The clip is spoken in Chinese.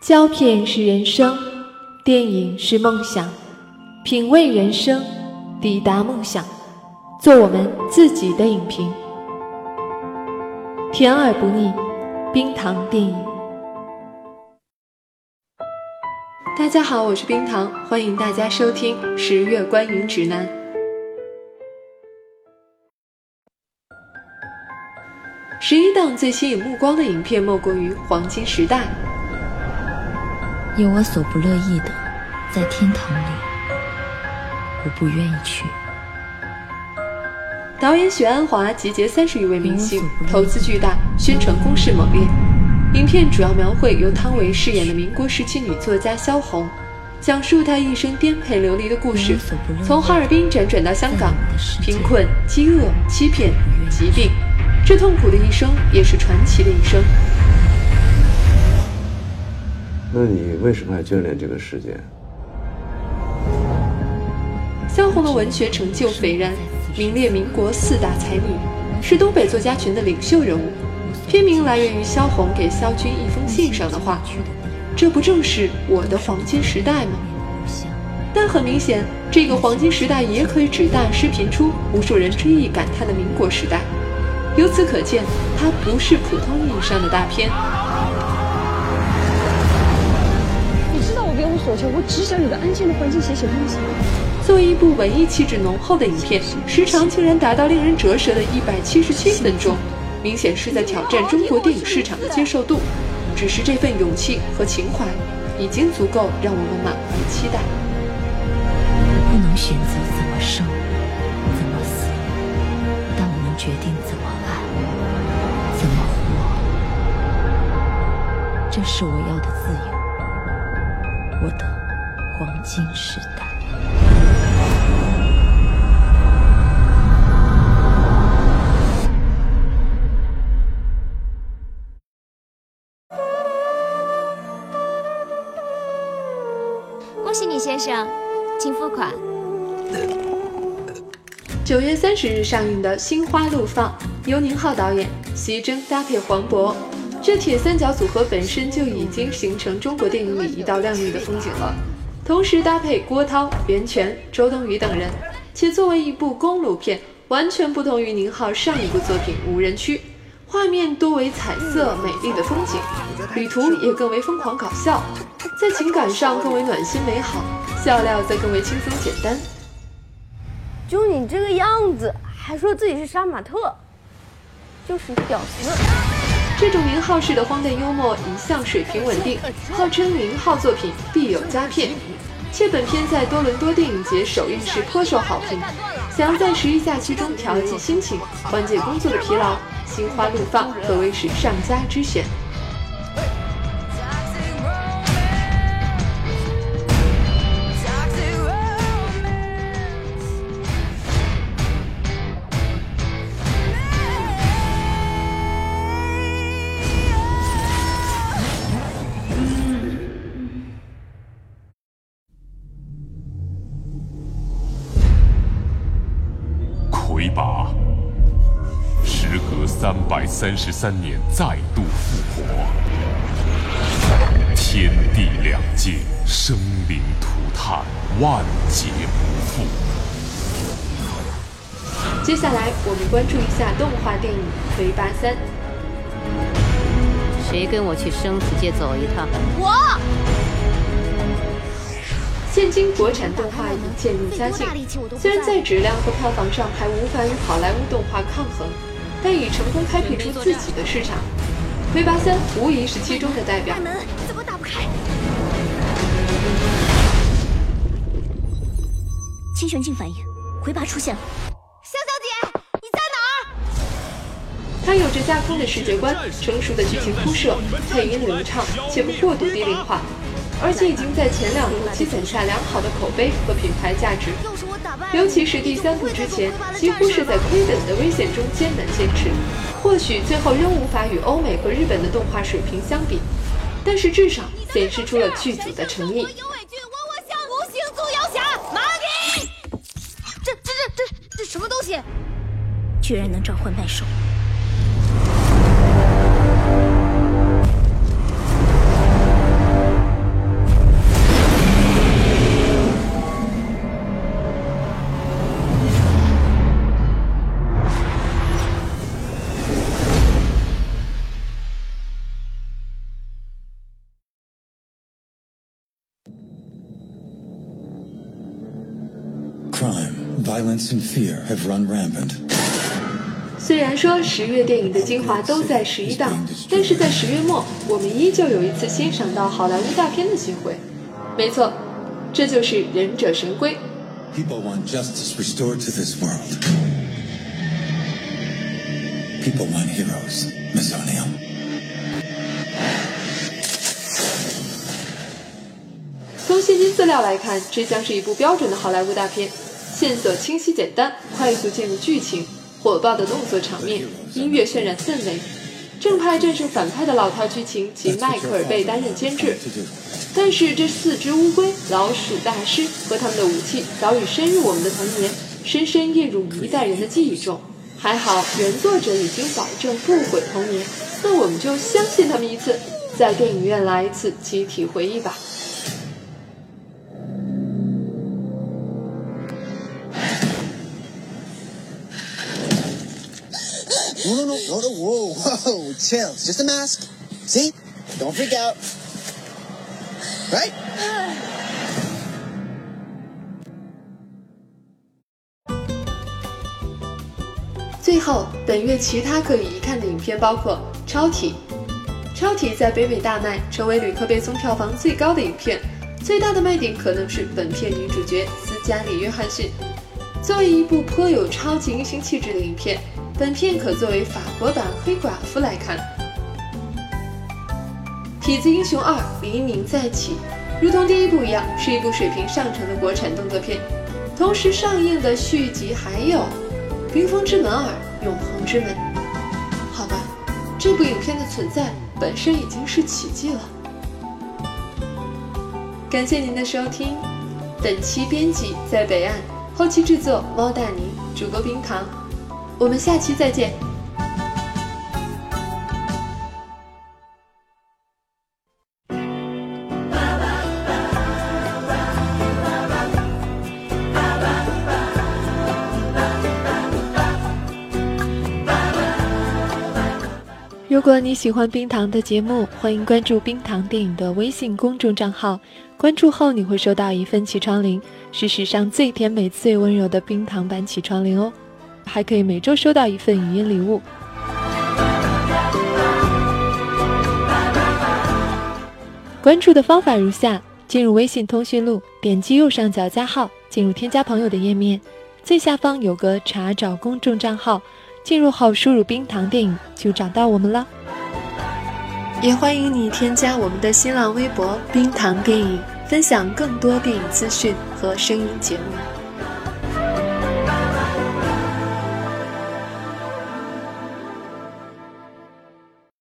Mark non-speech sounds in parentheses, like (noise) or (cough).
胶片是人生，电影是梦想，品味人生，抵达梦想，做我们自己的影评，甜而不腻，冰糖电影。大家好，我是冰糖，欢迎大家收听《十月观影指南》。十一档最吸引目光的影片莫过于《黄金时代》。有我所不乐意的，在天堂里，我不愿意去。导演许鞍华集结三十余位明星，投资巨大，宣传攻势猛烈。影片主要描绘由汤唯饰演的民国时期女作家萧红，讲述她一生颠沛流离的故事，从哈尔滨辗转到香港，贫困、饥饿、欺骗、疾病，这痛苦的一生也是传奇的一生。那你为什么还眷恋这个世界？萧红的文学成就斐然，名列民国四大才女，是东北作家群的领袖人物。片名来源于萧红给萧军一封信上的话：“这不正是我的黄金时代吗？”但很明显，这个黄金时代也可以指大师频出、无数人追忆感叹的民国时代。由此可见，它不是普通意义上的大片。所求，我只想有个安静的环境写写东西。作为一部文艺气质浓厚的影片，时长竟然达到令人折舌的一百七十七分钟，明显是在挑战中国电影市场的接受度。只是这份勇气和情怀，已经足够让我们满怀期待。我不能选择怎么生，怎么死，但我能决定怎么爱，怎么活。这是我要的自由。我的黄金时代。恭喜你，先生，请付款。九月三十日上映的《心花怒放》，由宁浩导演，徐峥搭配黄渤。这铁三角组合本身就已经形成中国电影里一道亮丽的风景了，同时搭配郭涛、袁泉、周冬雨等人，且作为一部公路片，完全不同于宁浩上一部作品《无人区》，画面多为彩色美丽的风景，旅途也更为疯狂搞笑，在情感上更为暖心美好，笑料则更为轻松简单。就你这个样子，还说自己是杀马特，就是屌丝。这种名号式的荒诞幽默一向水平稳定，号称名号作品必有佳片。且本片在多伦多电影节首映时颇受好评。想要在十一假期中调剂心情，缓解工作的疲劳，心花怒放可谓是上佳之选。三百三十三年再度复活，天地两界生灵涂炭，万劫不复。接下来我们关注一下动画电影《魁拔三》。谁跟我去生死界走一趟？我。现今国产动画已渐入佳境，虽然在质量和票房上还无法与好莱坞动画抗衡。但已成功开辟出自己的市场，《魁拔三》无疑是其中的代表。大门怎么打不开？清玄镜反应，魁拔出现了。香小姐，你在哪儿？它有着架空的世界观，成熟的剧情铺设，配音流畅且不过度低龄化。而且已经在前两部积攒下良好的口碑和品牌价值，尤其是第三部之前，几乎是在亏本的危险中艰难坚持。或许最后仍无法与欧美和日本的动画水平相比，但是至少显示出了剧组的诚意。这这这这这什么东西？居然能召唤怪兽！Violence and fear have run rampant. 虽然说十月电影的精华都在十一档，但是在十月末，我们依旧有一次欣赏到好莱坞大片的机会。没错，这就是《忍者神龟》。People want justice restored to this world. People want heroes, Miss O'Neill. 从现今资料来看，这将是一部标准的好莱坞大片，线索清晰简单，快速进入剧情，火爆的动作场面，音乐渲染氛围，正派战胜反派的老套剧情及迈克尔贝担任监制。但是这四只乌龟、老鼠大师和他们的武器早已深入我们的童年，深深印入一代人的记忆中。还好原作者已经保证不毁童年，那我们就相信他们一次，在电影院来一次集体回忆吧。No, no, no, no, no, whoa, whoa, chill. It's just a mask. See? Don't freak out. Right? (sighs) 最后，本月其他可以一看的影片包括《超体》。《超体》在北美大卖，成为吕克·贝松票房最高的影片。最大的卖点可能是本片女主角斯嘉丽·约翰逊。作为一部颇有超级英雄气质的影片，本片可作为法国版《黑寡妇》来看。《痞子英雄二：黎明再起》如同第一部一样，是一部水平上乘的国产动作片。同时上映的续集还有《冰封之门二：永恒之门》。好吧，这部影片的存在本身已经是奇迹了。感谢您的收听，本期编辑在北岸，后期制作猫大尼，主播冰糖，我们下期再见。如果你喜欢冰糖的节目，欢迎关注冰糖电影的微信公众账号。关注后你会收到一份起床铃，是史上最甜美、最温柔的冰糖版起床铃哦。还可以每周收到一份语音礼物。关注的方法如下：进入微信通讯录，点击右上角加号，进入添加朋友的页面，最下方有个查找公众账号。进入后输入“冰糖电影”就找到我们了，也欢迎你添加我们的新浪微博“冰糖电影”，分享更多电影资讯和声音节目。